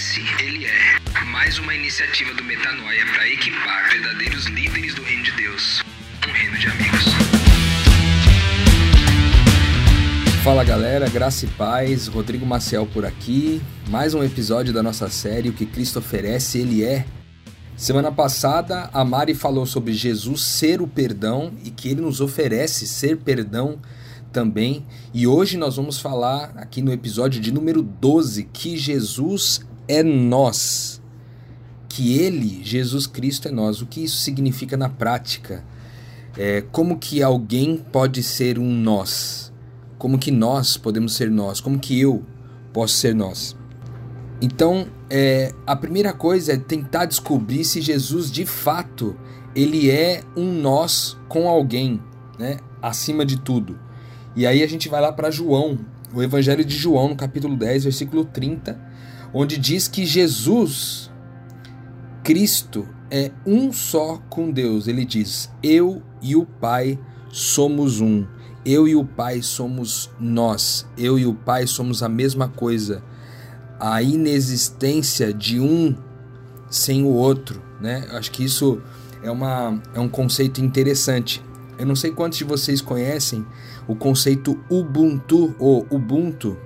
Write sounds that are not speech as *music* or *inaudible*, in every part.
Esse ele é mais uma iniciativa do Metanoia para equipar verdadeiros líderes do reino de Deus. Um reino de amigos. Fala galera, graça e paz, Rodrigo Maciel por aqui. Mais um episódio da nossa série O que Cristo oferece, Ele é. Semana passada, a Mari falou sobre Jesus ser o perdão e que ele nos oferece ser perdão também. E hoje nós vamos falar aqui no episódio de número 12 que Jesus é nós. Que ele, Jesus Cristo, é nós. O que isso significa na prática? É, como que alguém pode ser um nós? Como que nós podemos ser nós? Como que eu posso ser nós? Então, é, a primeira coisa é tentar descobrir se Jesus de fato ele é um nós com alguém, né? Acima de tudo. E aí a gente vai lá para João, o Evangelho de João, no capítulo 10, versículo 30, onde diz que Jesus, Cristo, é um só com Deus. Ele diz: Eu e o Pai somos um. Eu e o Pai somos nós. Eu e o Pai somos a mesma coisa. A inexistência de um sem o outro, né? Acho que isso é, uma, é um conceito interessante. Eu não sei quantos de vocês conhecem o conceito Ubuntu ou Ubuntu.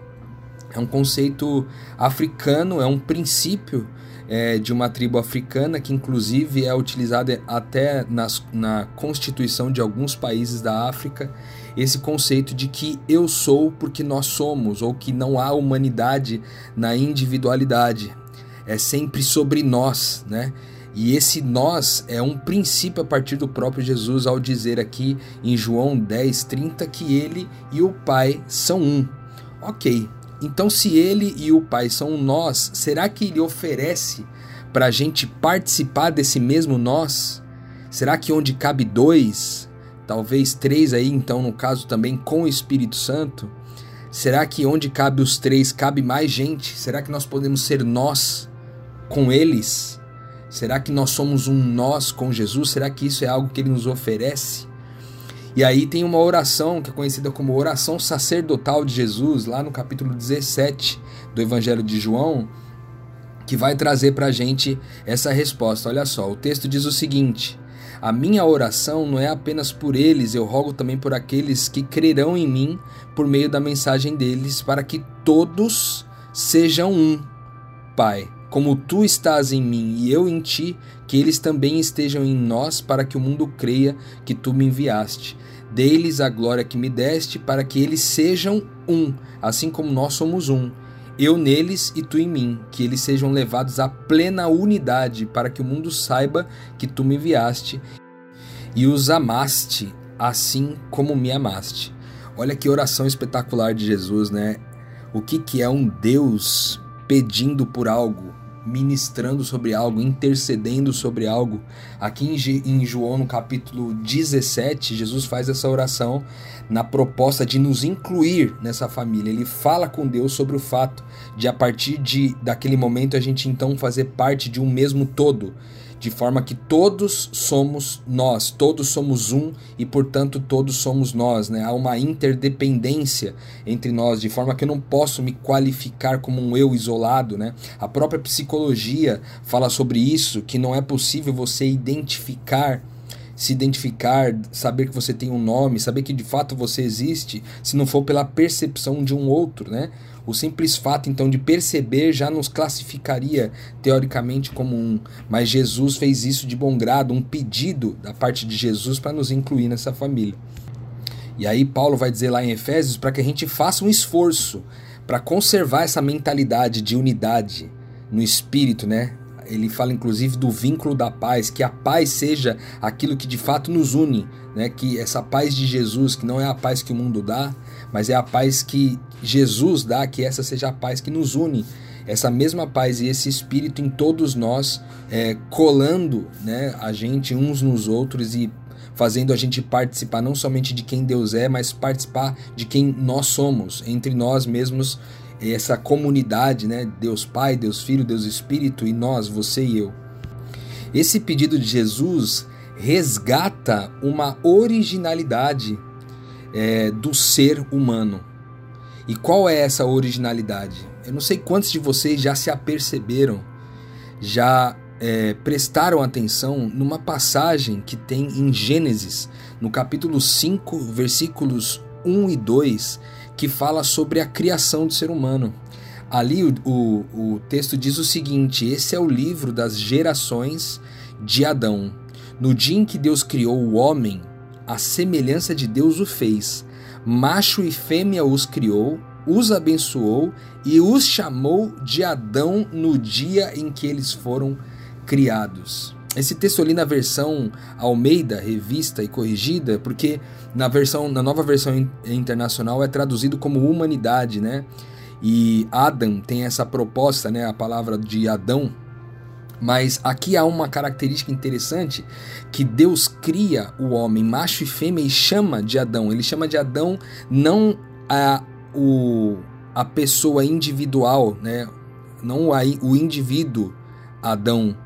É um conceito africano, é um princípio é, de uma tribo africana que, inclusive, é utilizado até nas, na constituição de alguns países da África. Esse conceito de que eu sou porque nós somos, ou que não há humanidade na individualidade. É sempre sobre nós, né? E esse nós é um princípio a partir do próprio Jesus ao dizer aqui em João 10, 30 que ele e o Pai são um. Ok, então se ele e o Pai são nós, será que ele oferece para a gente participar desse mesmo nós? Será que onde cabe dois, talvez três aí, então no caso também com o Espírito Santo, será que onde cabe os três cabe mais gente? Será que nós podemos ser nós com eles? Será que nós somos um nós com Jesus? Será que isso é algo que ele nos oferece? E aí tem uma oração que é conhecida como oração sacerdotal de Jesus, lá no capítulo 17 do Evangelho de João, que vai trazer para a gente essa resposta. Olha só, o texto diz o seguinte: A minha oração não é apenas por eles, eu rogo também por aqueles que crerão em mim por meio da mensagem deles, para que todos sejam um. Pai, como tu estás em mim e eu em ti, que eles também estejam em nós, para que o mundo creia que tu me enviaste. Dê-lhes a glória que me deste, para que eles sejam um, assim como nós somos um. Eu neles e tu em mim, que eles sejam levados à plena unidade, para que o mundo saiba que tu me enviaste e os amaste, assim como me amaste. Olha que oração espetacular de Jesus, né? O que, que é um Deus pedindo por algo, ministrando sobre algo, intercedendo sobre algo. Aqui em João, no capítulo 17, Jesus faz essa oração na proposta de nos incluir nessa família. Ele fala com Deus sobre o fato de, a partir de, daquele momento, a gente então fazer parte de um mesmo todo de forma que todos somos nós, todos somos um e, portanto, todos somos nós. Né? Há uma interdependência entre nós, de forma que eu não posso me qualificar como um eu isolado. Né? A própria psicologia fala sobre isso, que não é possível você identificar se identificar, saber que você tem um nome, saber que de fato você existe, se não for pela percepção de um outro, né? O simples fato então de perceber já nos classificaria teoricamente como um, mas Jesus fez isso de bom grado, um pedido da parte de Jesus para nos incluir nessa família. E aí Paulo vai dizer lá em Efésios para que a gente faça um esforço para conservar essa mentalidade de unidade no espírito, né? Ele fala inclusive do vínculo da paz, que a paz seja aquilo que de fato nos une, né? Que essa paz de Jesus, que não é a paz que o mundo dá, mas é a paz que Jesus dá, que essa seja a paz que nos une, essa mesma paz e esse espírito em todos nós, é, colando né, a gente uns nos outros e fazendo a gente participar não somente de quem Deus é, mas participar de quem nós somos, entre nós mesmos, essa comunidade, né? Deus Pai, Deus Filho, Deus Espírito e nós, você e eu. Esse pedido de Jesus resgata uma originalidade é, do ser humano. E qual é essa originalidade? eu não sei quantos de vocês já se aperceberam, já é, prestaram atenção numa passagem que tem em Gênesis, no capítulo 5, versículos 1 e 2, que fala sobre a criação do ser humano. Ali o, o, o texto diz o seguinte: esse é o livro das gerações de Adão. No dia em que Deus criou o homem, a semelhança de Deus o fez. Macho e fêmea os criou, os abençoou e os chamou de Adão no dia em que eles foram criados. Esse texto ali na versão Almeida, revista e corrigida, porque na versão na nova versão internacional é traduzido como humanidade, né? E Adam tem essa proposta, né, a palavra de Adão, mas aqui há uma característica interessante que Deus cria o homem macho e fêmea e chama de Adão. Ele chama de Adão não a o, a pessoa individual, né? Não a, o indivíduo Adão,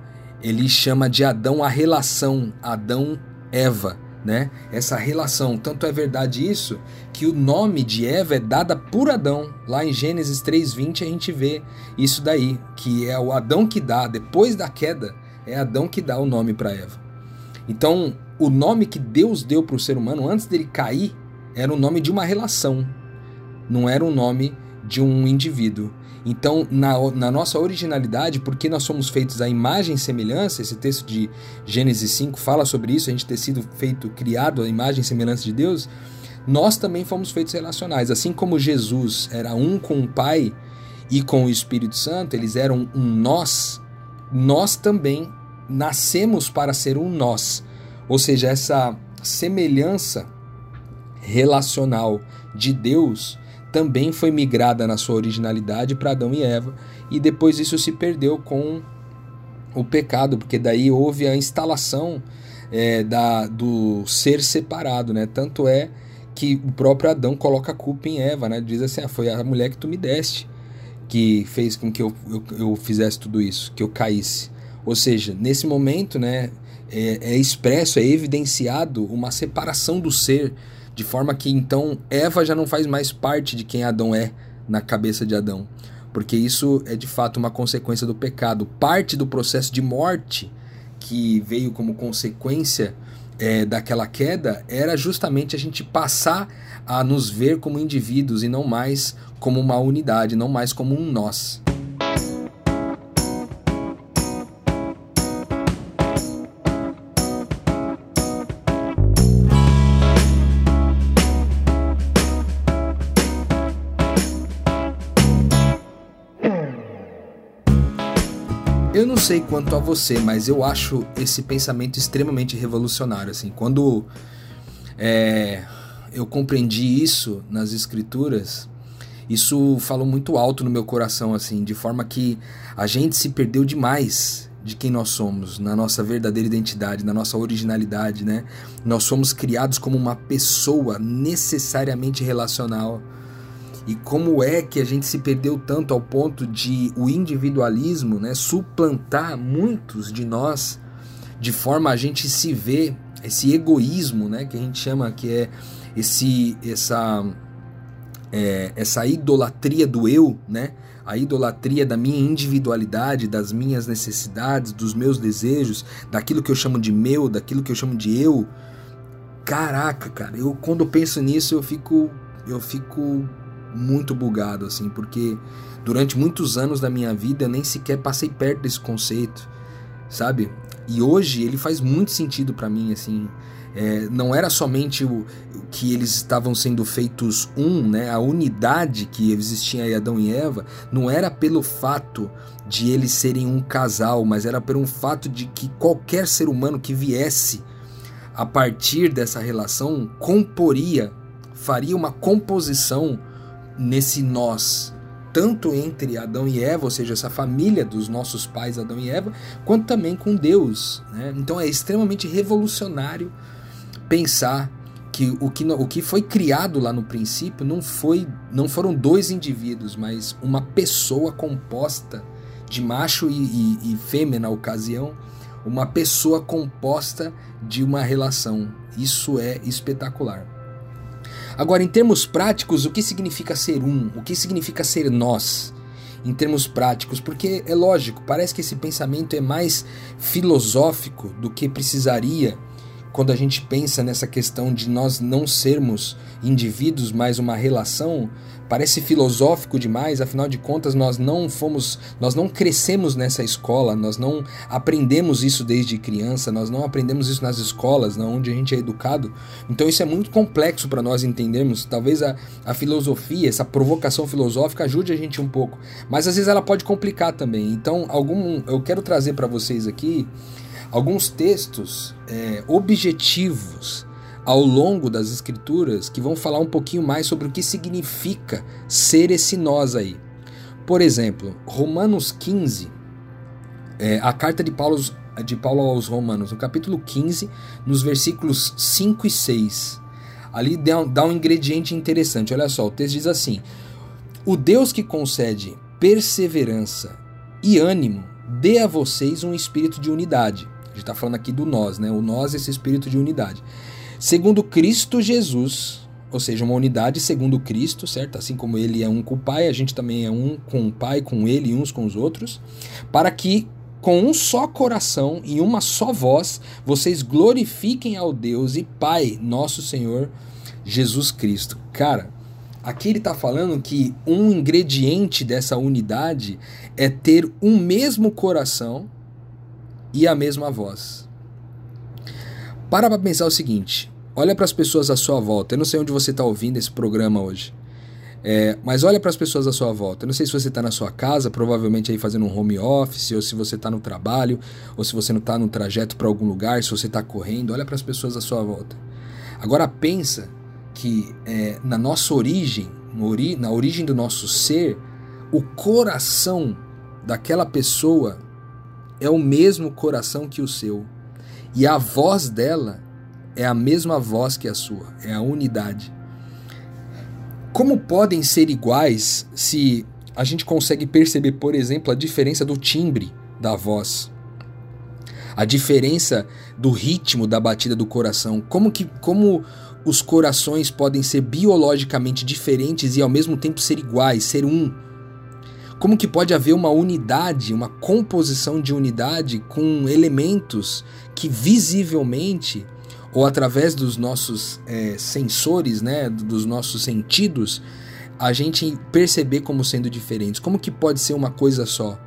ele chama de Adão a relação Adão-Eva, né? Essa relação. Tanto é verdade isso que o nome de Eva é dada por Adão. Lá em Gênesis 3:20 a gente vê isso daí, que é o Adão que dá depois da queda, é Adão que dá o nome para Eva. Então, o nome que Deus deu para o ser humano antes dele cair era o nome de uma relação, não era o nome de um indivíduo. Então, na, na, nossa originalidade, porque nós somos feitos à imagem e semelhança, esse texto de Gênesis 5 fala sobre isso, a gente ter sido feito, criado à imagem e semelhança de Deus, nós também fomos feitos relacionais. Assim como Jesus era um com o Pai e com o Espírito Santo, eles eram um nós, nós também nascemos para ser um nós. Ou seja, essa semelhança relacional de Deus também foi migrada na sua originalidade para Adão e Eva, e depois isso se perdeu com o pecado, porque daí houve a instalação é, da, do ser separado, né? Tanto é que o próprio Adão coloca a culpa em Eva, né? Diz assim: ah, foi a mulher que tu me deste que fez com que eu, eu, eu fizesse tudo isso, que eu caísse. Ou seja, nesse momento, né, é, é expresso, é evidenciado uma separação do ser de forma que então Eva já não faz mais parte de quem Adão é na cabeça de Adão. Porque isso é de fato uma consequência do pecado. Parte do processo de morte que veio como consequência é, daquela queda era justamente a gente passar a nos ver como indivíduos e não mais como uma unidade, não mais como um nós. Eu não sei quanto a você, mas eu acho esse pensamento extremamente revolucionário. Assim, quando é, eu compreendi isso nas escrituras, isso falou muito alto no meu coração, assim, de forma que a gente se perdeu demais de quem nós somos, na nossa verdadeira identidade, na nossa originalidade, né? Nós somos criados como uma pessoa necessariamente relacional e como é que a gente se perdeu tanto ao ponto de o individualismo né, suplantar muitos de nós, de forma a gente se ver esse egoísmo, né, que a gente chama que é esse essa é, essa idolatria do eu, né? A idolatria da minha individualidade, das minhas necessidades, dos meus desejos, daquilo que eu chamo de meu, daquilo que eu chamo de eu. Caraca, cara, eu quando penso nisso eu fico eu fico muito bugado, assim, porque durante muitos anos da minha vida eu nem sequer passei perto desse conceito, sabe? E hoje ele faz muito sentido para mim, assim. É, não era somente o, que eles estavam sendo feitos um, né? A unidade que existia em Adão e Eva não era pelo fato de eles serem um casal, mas era pelo fato de que qualquer ser humano que viesse a partir dessa relação comporia, faria uma composição nesse nós, tanto entre Adão e Eva, ou seja, essa família dos nossos pais Adão e Eva, quanto também com Deus. Né? Então é extremamente revolucionário pensar que o, que o que foi criado lá no princípio não foi não foram dois indivíduos, mas uma pessoa composta de macho e, e, e fêmea na ocasião, uma pessoa composta de uma relação. Isso é espetacular. Agora, em termos práticos, o que significa ser um? O que significa ser nós? em termos práticos, porque é lógico, parece que esse pensamento é mais filosófico do que precisaria quando a gente pensa nessa questão de nós não sermos indivíduos, mas uma relação, parece filosófico demais, afinal de contas nós não fomos, nós não crescemos nessa escola, nós não aprendemos isso desde criança, nós não aprendemos isso nas escolas, na onde a gente é educado. Então isso é muito complexo para nós entendermos. Talvez a, a filosofia, essa provocação filosófica ajude a gente um pouco, mas às vezes ela pode complicar também. Então, algum eu quero trazer para vocês aqui alguns textos é, objetivos ao longo das escrituras que vão falar um pouquinho mais sobre o que significa ser esse nós aí. Por exemplo, Romanos 15, é, a carta de Paulo, de Paulo aos Romanos, no capítulo 15, nos versículos 5 e 6. Ali dá, dá um ingrediente interessante. Olha só, o texto diz assim: O Deus que concede perseverança e ânimo dê a vocês um espírito de unidade gente está falando aqui do nós, né? O nós, esse espírito de unidade. Segundo Cristo Jesus, ou seja, uma unidade segundo Cristo, certo? Assim como ele é um com o Pai, a gente também é um com o Pai, com ele e uns com os outros, para que com um só coração e uma só voz vocês glorifiquem ao Deus e Pai, nosso Senhor Jesus Cristo. Cara, aqui ele está falando que um ingrediente dessa unidade é ter um mesmo coração e a mesma voz. Para para pensar o seguinte: olha para as pessoas à sua volta. Eu não sei onde você está ouvindo esse programa hoje. É, mas olha para as pessoas à sua volta. Eu não sei se você está na sua casa, provavelmente aí fazendo um home office, ou se você está no trabalho, ou se você não está no trajeto para algum lugar, se você está correndo. Olha para as pessoas à sua volta. Agora pensa que é, na nossa origem, na origem do nosso ser, o coração daquela pessoa é o mesmo coração que o seu, e a voz dela é a mesma voz que a sua, é a unidade. Como podem ser iguais se a gente consegue perceber, por exemplo, a diferença do timbre da voz? A diferença do ritmo da batida do coração? Como que como os corações podem ser biologicamente diferentes e ao mesmo tempo ser iguais, ser um? Como que pode haver uma unidade, uma composição de unidade com elementos que visivelmente ou através dos nossos é, sensores, né, dos nossos sentidos, a gente perceber como sendo diferentes? Como que pode ser uma coisa só?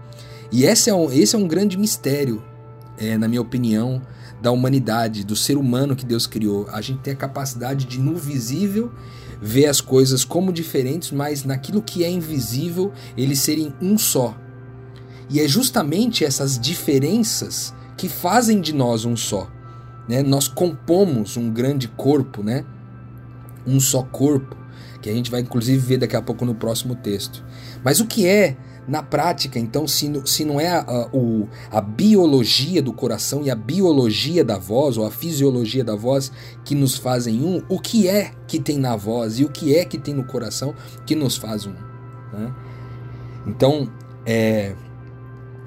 E esse é um, esse é um grande mistério, é, na minha opinião, da humanidade, do ser humano que Deus criou. A gente tem a capacidade de, no visível, ver as coisas como diferentes, mas naquilo que é invisível, eles serem um só. E é justamente essas diferenças que fazem de nós um só. Né? Nós compomos um grande corpo, né? um só corpo, que a gente vai inclusive ver daqui a pouco no próximo texto. Mas o que é na prática, então, se, se não é a, a, o, a biologia do coração e a biologia da voz, ou a fisiologia da voz, que nos fazem um, o que é que tem na voz e o que é que tem no coração que nos faz um? Né? Então, é,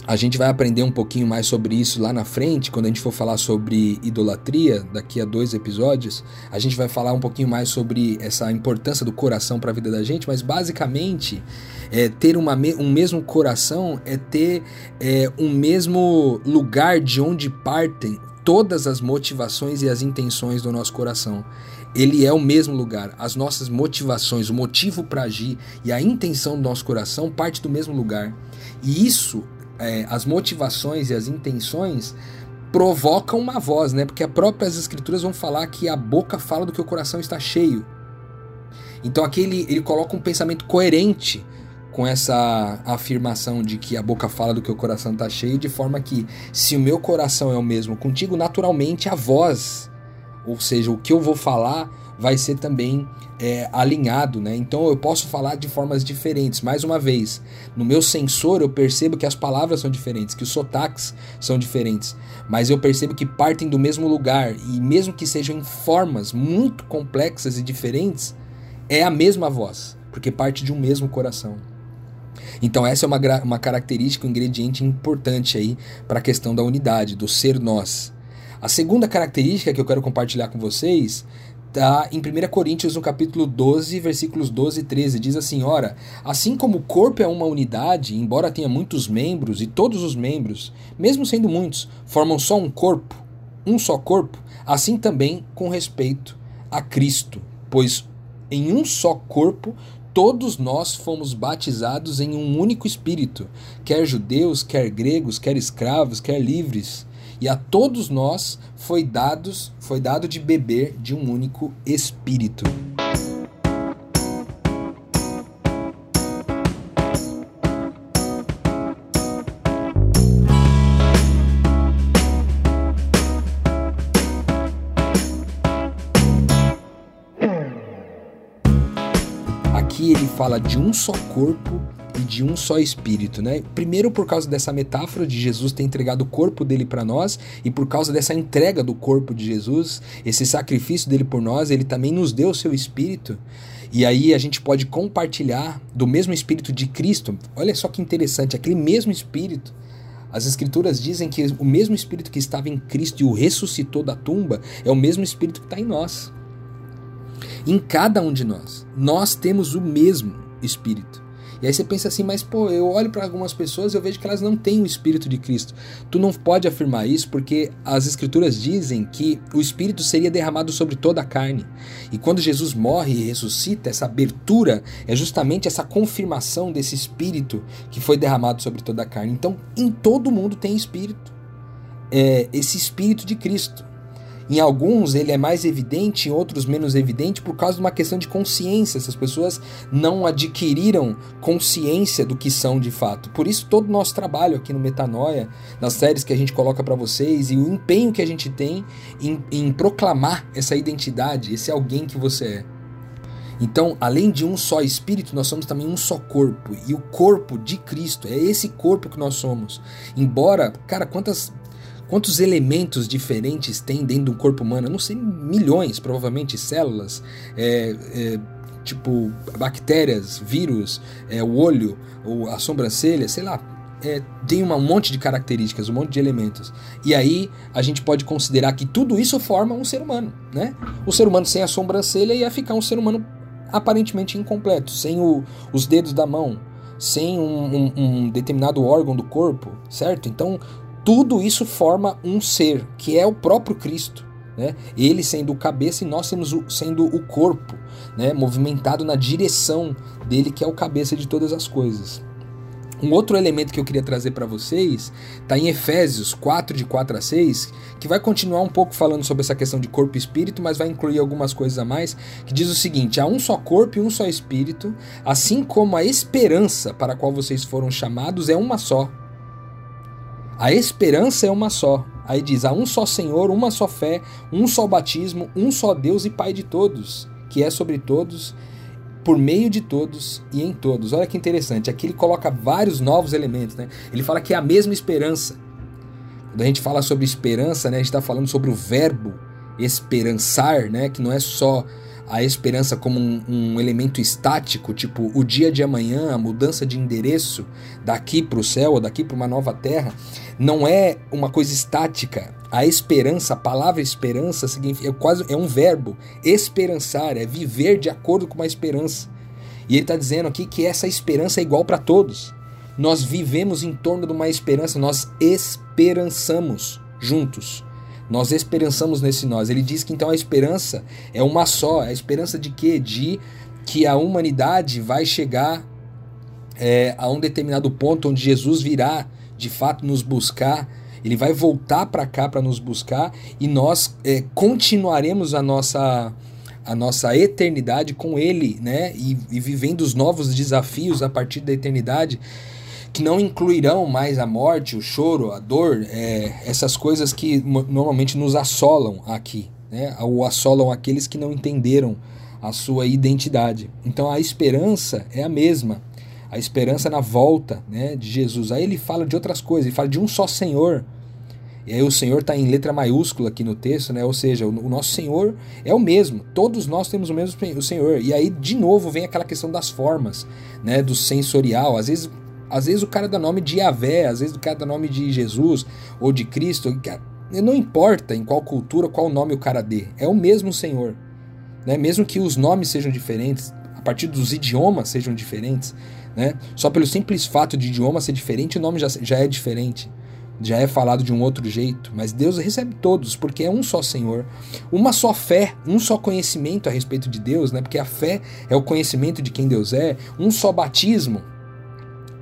a gente vai aprender um pouquinho mais sobre isso lá na frente, quando a gente for falar sobre idolatria, daqui a dois episódios. A gente vai falar um pouquinho mais sobre essa importância do coração para a vida da gente, mas basicamente, é, ter uma, um mesmo coração é ter é, um mesmo lugar de onde partem todas as motivações e as intenções do nosso coração. Ele é o mesmo lugar. As nossas motivações, o motivo para agir e a intenção do nosso coração parte do mesmo lugar. E isso é, as motivações e as intenções provocam uma voz, né? Porque as próprias escrituras vão falar que a boca fala do que o coração está cheio. Então aqui ele, ele coloca um pensamento coerente com essa afirmação de que a boca fala do que o coração está cheio, de forma que se o meu coração é o mesmo contigo, naturalmente a voz, ou seja, o que eu vou falar vai ser também é, alinhado, né? Então eu posso falar de formas diferentes. Mais uma vez, no meu sensor eu percebo que as palavras são diferentes, que os sotaques são diferentes, mas eu percebo que partem do mesmo lugar e mesmo que sejam em formas muito complexas e diferentes, é a mesma voz, porque parte de um mesmo coração. Então essa é uma, uma característica, um ingrediente importante aí para a questão da unidade, do ser nós. A segunda característica que eu quero compartilhar com vocês tá em 1 Coríntios, no capítulo 12, versículos 12 e 13, diz assim: Ora, assim como o corpo é uma unidade, embora tenha muitos membros, e todos os membros, mesmo sendo muitos, formam só um corpo, um só corpo, assim também com respeito a Cristo, pois em um só corpo todos nós fomos batizados em um único espírito, quer judeus, quer gregos, quer escravos, quer livres e a todos nós foi dados, foi dado de beber de um único espírito. Aqui ele fala de um só corpo e de um só espírito, né? Primeiro por causa dessa metáfora de Jesus ter entregado o corpo dele para nós e por causa dessa entrega do corpo de Jesus, esse sacrifício dele por nós, ele também nos deu o seu espírito. E aí a gente pode compartilhar do mesmo espírito de Cristo. Olha só que interessante, aquele mesmo espírito as escrituras dizem que o mesmo espírito que estava em Cristo e o ressuscitou da tumba é o mesmo espírito que está em nós. Em cada um de nós. Nós temos o mesmo espírito. E aí você pensa assim, mas pô, eu olho para algumas pessoas e eu vejo que elas não têm o Espírito de Cristo. Tu não pode afirmar isso porque as Escrituras dizem que o Espírito seria derramado sobre toda a carne. E quando Jesus morre e ressuscita, essa abertura é justamente essa confirmação desse Espírito que foi derramado sobre toda a carne. Então, em todo mundo tem Espírito. É, esse Espírito de Cristo. Em alguns ele é mais evidente, em outros menos evidente, por causa de uma questão de consciência. Essas pessoas não adquiriram consciência do que são de fato. Por isso, todo o nosso trabalho aqui no Metanoia, nas séries que a gente coloca para vocês e o empenho que a gente tem em, em proclamar essa identidade, esse alguém que você é. Então, além de um só espírito, nós somos também um só corpo. E o corpo de Cristo é esse corpo que nós somos. Embora, cara, quantas Quantos elementos diferentes tem dentro do corpo humano? Eu não sei, milhões, provavelmente, células, é, é, tipo bactérias, vírus, é, o olho, ou a sobrancelha, sei lá. É, tem um monte de características, um monte de elementos. E aí a gente pode considerar que tudo isso forma um ser humano, né? O ser humano sem a sobrancelha ia ficar um ser humano aparentemente incompleto, sem o, os dedos da mão, sem um, um, um, determinado órgão do corpo, certo? Então tudo isso forma um ser, que é o próprio Cristo. Né? Ele sendo o cabeça e nós sendo o corpo, né? movimentado na direção dele, que é o cabeça de todas as coisas. Um outro elemento que eu queria trazer para vocês está em Efésios 4, de 4 a 6, que vai continuar um pouco falando sobre essa questão de corpo e espírito, mas vai incluir algumas coisas a mais, que diz o seguinte: há um só corpo e um só espírito, assim como a esperança para a qual vocês foram chamados é uma só a esperança é uma só. Aí diz: há um só Senhor, uma só fé, um só batismo, um só Deus e Pai de todos, que é sobre todos, por meio de todos e em todos. Olha que interessante. Aqui ele coloca vários novos elementos. Né? Ele fala que é a mesma esperança. Quando a gente fala sobre esperança, né, a gente está falando sobre o verbo esperançar, né, que não é só a esperança como um, um, elemento estático, tipo o dia de amanhã, a mudança de endereço daqui para o céu ou daqui para uma nova terra, não é uma coisa estática. A esperança, a palavra esperança significa, é quase é um verbo. Esperançar é viver de acordo com uma esperança. E ele está dizendo aqui que essa esperança é igual para todos. Nós vivemos em torno de uma esperança, nós esperançamos juntos. Nós esperançamos nesse nós. Ele diz que então a esperança é uma só. A esperança de quê? De que a humanidade vai chegar é, a um determinado ponto onde Jesus virá de fato nos buscar. Ele vai voltar para cá para nos buscar e nós é, continuaremos a nossa a nossa eternidade com Ele, né? E, e vivendo os novos desafios a partir da eternidade que não incluirão mais a morte, o choro, a dor, é, essas coisas que normalmente nos assolam aqui, né? ou assolam aqueles que não entenderam a sua identidade. Então a esperança é a mesma, a esperança na volta né, de Jesus. Aí ele fala de outras coisas, ele fala de um só Senhor. E aí o Senhor está em letra maiúscula aqui no texto, né? Ou seja, o, o, nosso Senhor é o mesmo. Todos nós temos o mesmo o Senhor. E aí, de novo, vem aquela questão das formas, né? Do sensorial. Às vezes às vezes o cara dá nome de Yahvé, às vezes o cara dá nome de Jesus ou de Cristo. Não importa em qual cultura, qual nome o cara dê. É o mesmo Senhor. né? mesmo que os nomes sejam diferentes, a partir dos idiomas sejam diferentes, né? só pelo simples fato de idioma ser diferente, o nome já, já é diferente já é falado de um outro jeito, mas Deus recebe todos, porque é um só Senhor, uma só fé, um só conhecimento a respeito de Deus, né? Porque a fé é o conhecimento de quem Deus é, um só batismo.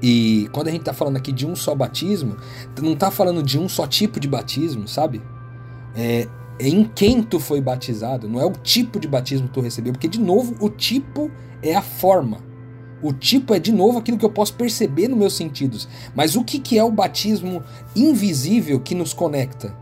E quando a gente está falando aqui de um só batismo, não está falando de um só tipo de batismo, sabe? É, é em quem tu foi batizado, não é o tipo de batismo que tu recebeu, porque de novo o tipo é a forma. O tipo é, de novo, aquilo que eu posso perceber nos meus sentidos. Mas o que, que é o batismo invisível que nos conecta?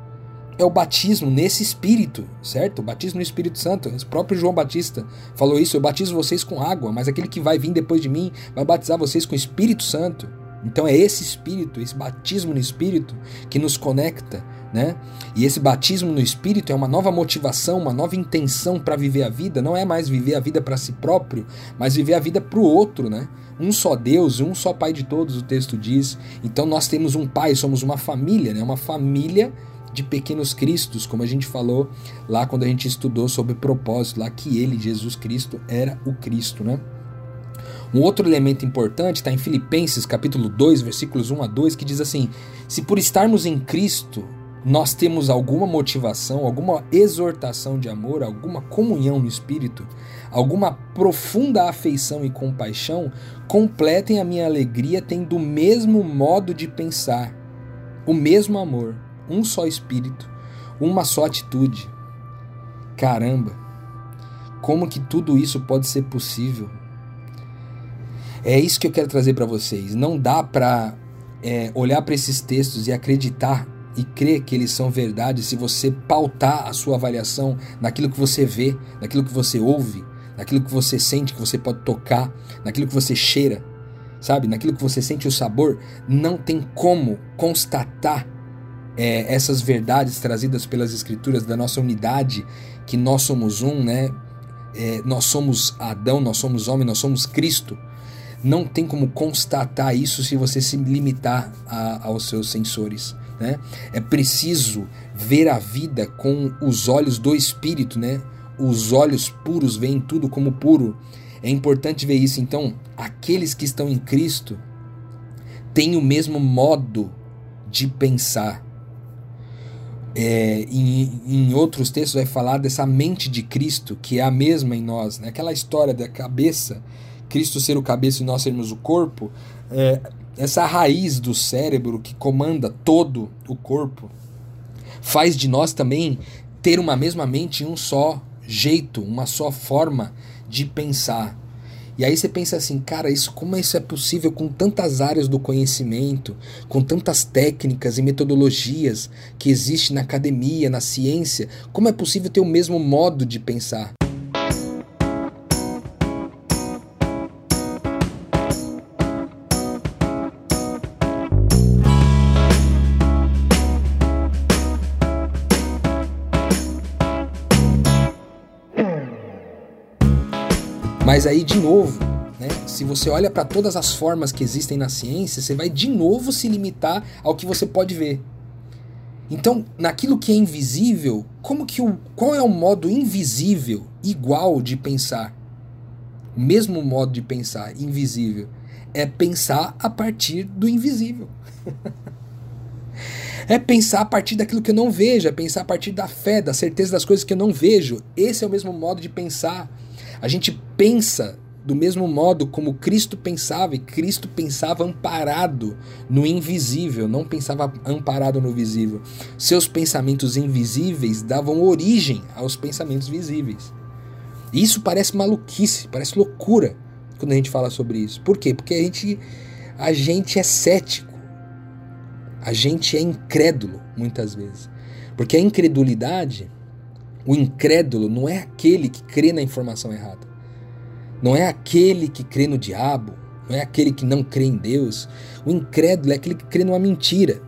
É o batismo nesse espírito, certo? O batismo no Espírito Santo. O próprio João Batista falou isso: eu batizo vocês com água, mas aquele que vai vir depois de mim vai batizar vocês com o Espírito Santo. Então é esse espírito, esse batismo no espírito que nos conecta né? E esse batismo no Espírito é uma nova motivação, uma nova intenção para viver a vida. Não é mais viver a vida para si próprio, mas viver a vida para o outro, né? Um só Deus, um só Pai de todos, o texto diz. Então nós temos um Pai, somos uma família, né? Uma família de pequenos cristos, como a gente falou lá quando a gente estudou sobre propósito, lá que ele, Jesus Cristo, era o Cristo, né? Um outro elemento importante está em Filipenses capítulo 2, versículos 1 a 2, que diz assim: Se por estarmos em Cristo nós temos alguma motivação, alguma exortação de amor, alguma comunhão no espírito, alguma profunda afeição e compaixão, completem a minha alegria tendo o mesmo modo de pensar, o mesmo amor, um só espírito, uma só atitude. Caramba, como que tudo isso pode ser possível? É isso que eu quero trazer para vocês. Não dá para é, olhar para esses textos e acreditar e crer que eles são verdade se você pautar a sua avaliação naquilo que você vê, naquilo que você ouve, naquilo que você sente, que você pode tocar, naquilo que você cheira, sabe? Naquilo que você sente o sabor, não tem como constatar é, essas verdades trazidas pelas escrituras da nossa unidade, que nós somos um, né? É, nós somos Adão, nós somos homem, nós somos Cristo. Não tem como constatar isso se você se limitar a, aos seus sensores. Né? É preciso ver a vida com os olhos do Espírito, né? Os olhos puros veem tudo como puro. É importante ver isso. Então, aqueles que estão em Cristo têm o mesmo modo de pensar. É, em, em, outros textos vai falar dessa mente de Cristo, que é a mesma em nós. Né? Aquela história da cabeça, Cristo ser o cabeça e nós sermos o corpo. É, essa raiz do cérebro que comanda todo o corpo, faz de nós também ter uma mesma mente, um só jeito, uma só forma de pensar. E aí você pensa assim, cara, isso como isso é possível com tantas áreas do conhecimento, com tantas técnicas e metodologias que existe na academia, na ciência, como é possível ter o mesmo modo de pensar? Mas aí, de novo, né, se você olha para todas as formas que existem na ciência, você vai de novo se limitar ao que você pode ver. Então, naquilo que é invisível, como que o, qual é o modo invisível igual de pensar? Mesmo modo de pensar invisível é pensar a partir do invisível. *laughs* é pensar a partir daquilo que eu não vejo, é pensar a partir da fé, da certeza das coisas que eu não vejo. Esse é o mesmo modo de pensar. A gente pensa do mesmo modo como Cristo pensava, e Cristo pensava amparado no invisível, não pensava amparado no visível. Seus pensamentos invisíveis davam origem aos pensamentos visíveis. Isso parece maluquice, parece loucura quando a gente fala sobre isso. Por quê? Porque a gente, a gente é cético, a gente é incrédulo muitas vezes. Porque a incredulidade o incrédulo não é aquele que crê na informação errada. Não é aquele que crê no diabo. Não é aquele que não crê em Deus. O incrédulo é aquele que crê numa mentira.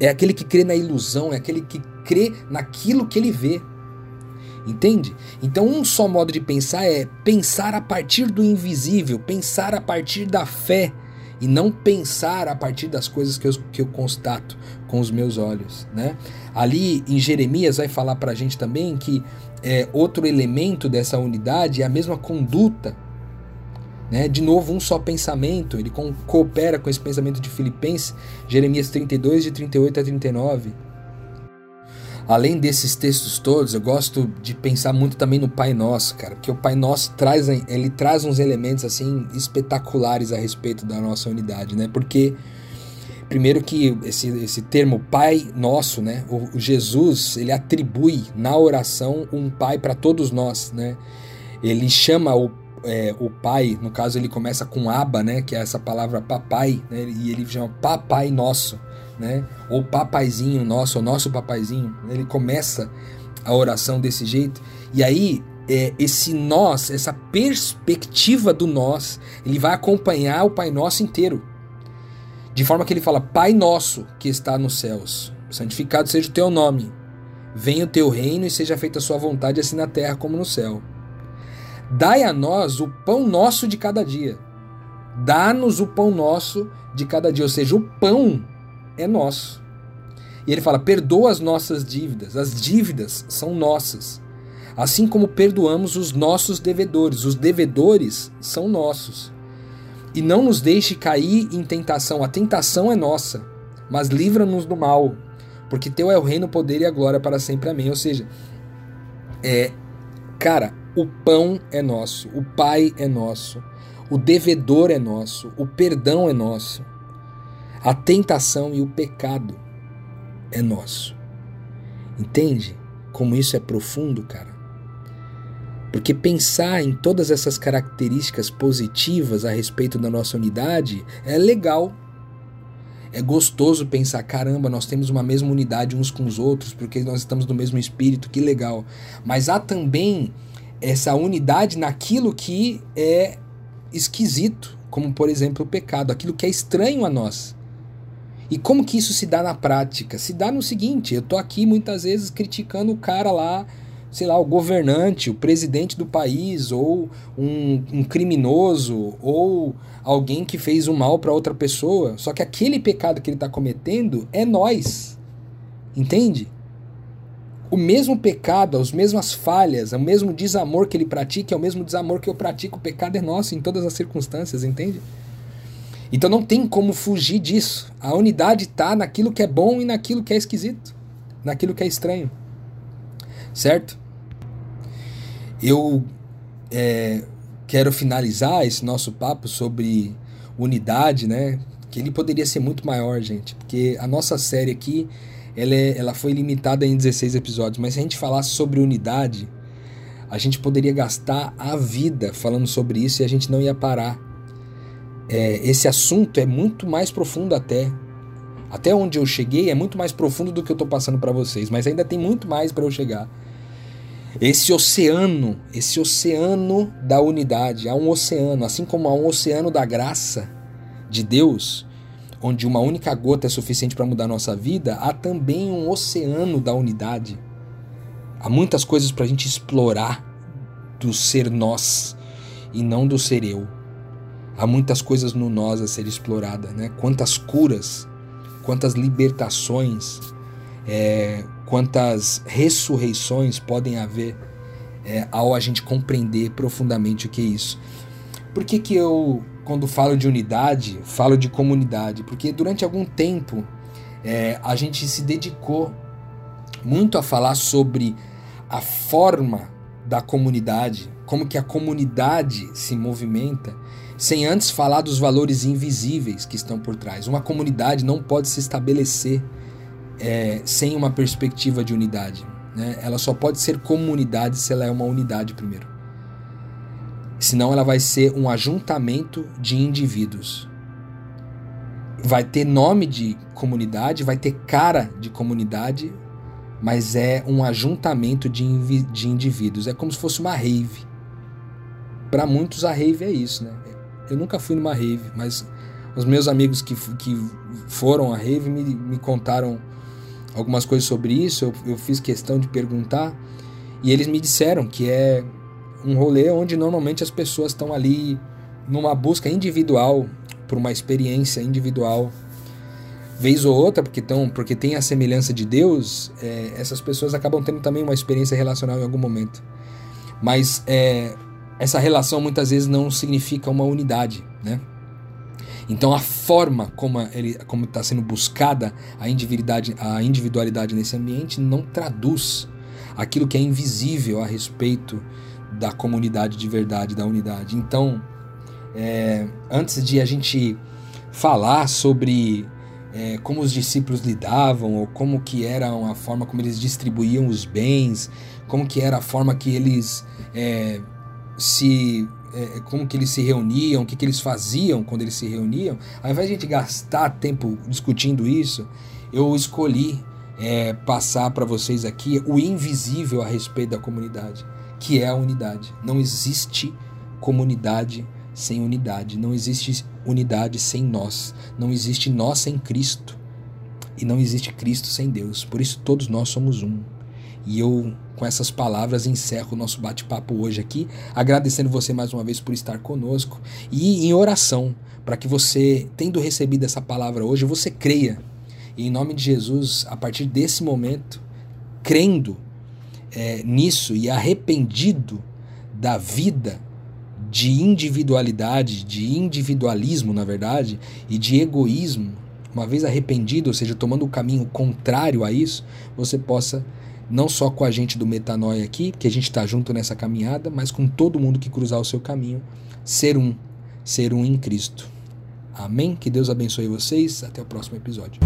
É aquele que crê na ilusão. É aquele que crê naquilo que ele vê. Entende? Então, um só modo de pensar é pensar a partir do invisível, pensar a partir da fé e não pensar a partir das coisas que eu, que eu constato com os meus olhos, né? Ali em Jeremias vai falar para a gente também que é, outro elemento dessa unidade é a mesma conduta né? De novo, um só pensamento, ele coopera com esse pensamento de Filipenses, Jeremias 32, de 38 a 39. Além desses textos todos, eu gosto de pensar muito também no Pai Nosso, cara, porque o Pai Nosso traz, ele traz uns elementos assim espetaculares a respeito da nossa unidade, né? Porque primeiro que esse, esse termo Pai Nosso, né? O, o Jesus, ele atribui na oração um Pai para todos nós, né? Ele chama o é, o pai, no caso ele começa com aba, né, que é essa palavra papai, né, e ele chama papai nosso, né, ou papaizinho nosso, ou nosso papaizinho. Ele começa a oração desse jeito. E aí é, esse nós, essa perspectiva do nós, ele vai acompanhar o Pai Nosso inteiro. De forma que ele fala: Pai nosso que está nos céus, santificado seja o teu nome. Venha o teu reino e seja feita a sua vontade, assim na terra como no céu. Dai a nós o pão nosso de cada dia. Dá-nos o pão nosso de cada dia. Ou seja, o pão é nosso. E ele fala: perdoa as nossas dívidas. As dívidas são nossas. Assim como perdoamos os nossos devedores. Os devedores são nossos. E não nos deixe cair em tentação. A tentação é nossa. Mas livra-nos do mal. Porque teu é o reino, o poder e a glória para sempre. Amém. Ou seja, é, cara, o pão é nosso, o Pai é nosso, o devedor é nosso, o perdão é nosso, a tentação e o pecado é nosso. Entende como isso é profundo, cara? Porque pensar em todas essas características positivas a respeito da nossa unidade é legal. É gostoso pensar, caramba, nós temos uma mesma unidade uns com os outros, porque nós estamos no mesmo espírito, que legal. Mas há também essa unidade naquilo que é esquisito, como por exemplo o pecado, aquilo que é estranho a nós. E como que isso se dá na prática? Se dá no seguinte, eu tô aqui muitas vezes criticando o cara lá, sei lá, o governante, o presidente do país, ou um, um criminoso, ou alguém que fez um mal para outra pessoa. Só que aquele pecado que ele está cometendo é nós. Entende? o mesmo pecado, as mesmas falhas, o mesmo desamor que ele pratica é o mesmo desamor que eu pratico. O pecado é nosso em todas as circunstâncias, entende? Então não tem como fugir disso. A unidade está naquilo que é bom e naquilo que é esquisito, naquilo que é estranho. Certo? Eu é, quero finalizar esse nosso papo sobre unidade, né? Que ele poderia ser muito maior, gente, porque a nossa série aqui ela, é, ela foi limitada em 16 episódios, mas se a gente falasse sobre unidade, a gente poderia gastar a vida falando sobre isso e a gente não ia parar. É, esse assunto é muito mais profundo até. Até onde eu cheguei é muito mais profundo do que eu estou passando para vocês, mas ainda tem muito mais para eu chegar. Esse oceano, esse oceano da unidade, há um oceano, assim como há um oceano da graça de Deus, onde uma única gota é suficiente para mudar nossa vida, há também um oceano da unidade. Há muitas coisas para a gente explorar do ser nós e não do ser eu. Há muitas coisas no nós a ser explorada, né? Quantas curas, quantas libertações, é, quantas ressurreições podem haver é, ao a gente compreender profundamente o que é isso. Por que, que eu quando falo de unidade, falo de comunidade, porque durante algum tempo é, a gente se dedicou muito a falar sobre a forma da comunidade, como que a comunidade se movimenta, sem antes falar dos valores invisíveis que estão por trás. Uma comunidade não pode se estabelecer é, sem uma perspectiva de unidade. Né? Ela só pode ser comunidade se ela é uma unidade primeiro. Senão ela vai ser um ajuntamento de indivíduos. Vai ter nome de comunidade, vai ter cara de comunidade, mas é um ajuntamento de, de indivíduos. É como se fosse uma rave. Para muitos a rave é isso, né? Eu nunca fui numa rave, mas os meus amigos que, que foram à rave me, me contaram algumas coisas sobre isso. Eu, eu fiz questão de perguntar e eles me disseram que é um rolê onde normalmente as pessoas estão ali numa busca individual por uma experiência individual. Vez ou outra, porque, tão, porque tem a semelhança de Deus, é, essas pessoas acabam tendo também uma experiência relacional em algum momento. Mas é, essa relação muitas vezes não significa uma unidade, né? Então a forma como está sendo buscada a individualidade, a individualidade nesse ambiente não traduz aquilo que é invisível a respeito da comunidade de verdade, da unidade. Então, é, antes de a gente falar sobre é, como os discípulos lidavam ou como que era a forma como eles distribuíam os bens, como que era a forma que eles é, se é, como que eles se reuniam, o que, que eles faziam quando eles se reuniam, ao invés de a gente gastar tempo discutindo isso, eu escolhi é, passar para vocês aqui o invisível a respeito da comunidade, que é a unidade. Não existe comunidade sem unidade, não existe unidade sem nós, não existe nós sem Cristo e não existe Cristo sem Deus. Por isso todos nós somos um. E eu, com essas palavras, encerro o nosso bate-papo hoje aqui, agradecendo você mais uma vez por estar conosco e em oração, para que você, tendo recebido essa palavra hoje, você creia. E em nome de Jesus, a partir desse momento, crendo é, nisso e arrependido da vida de individualidade, de individualismo, na verdade, e de egoísmo, uma vez arrependido, ou seja, tomando o caminho contrário a isso, você possa não só com a gente do Metanoia aqui, que a gente está junto nessa caminhada, mas com todo mundo que cruzar o seu caminho, ser um, ser um em Cristo. Amém? Que Deus abençoe vocês. Até o próximo episódio.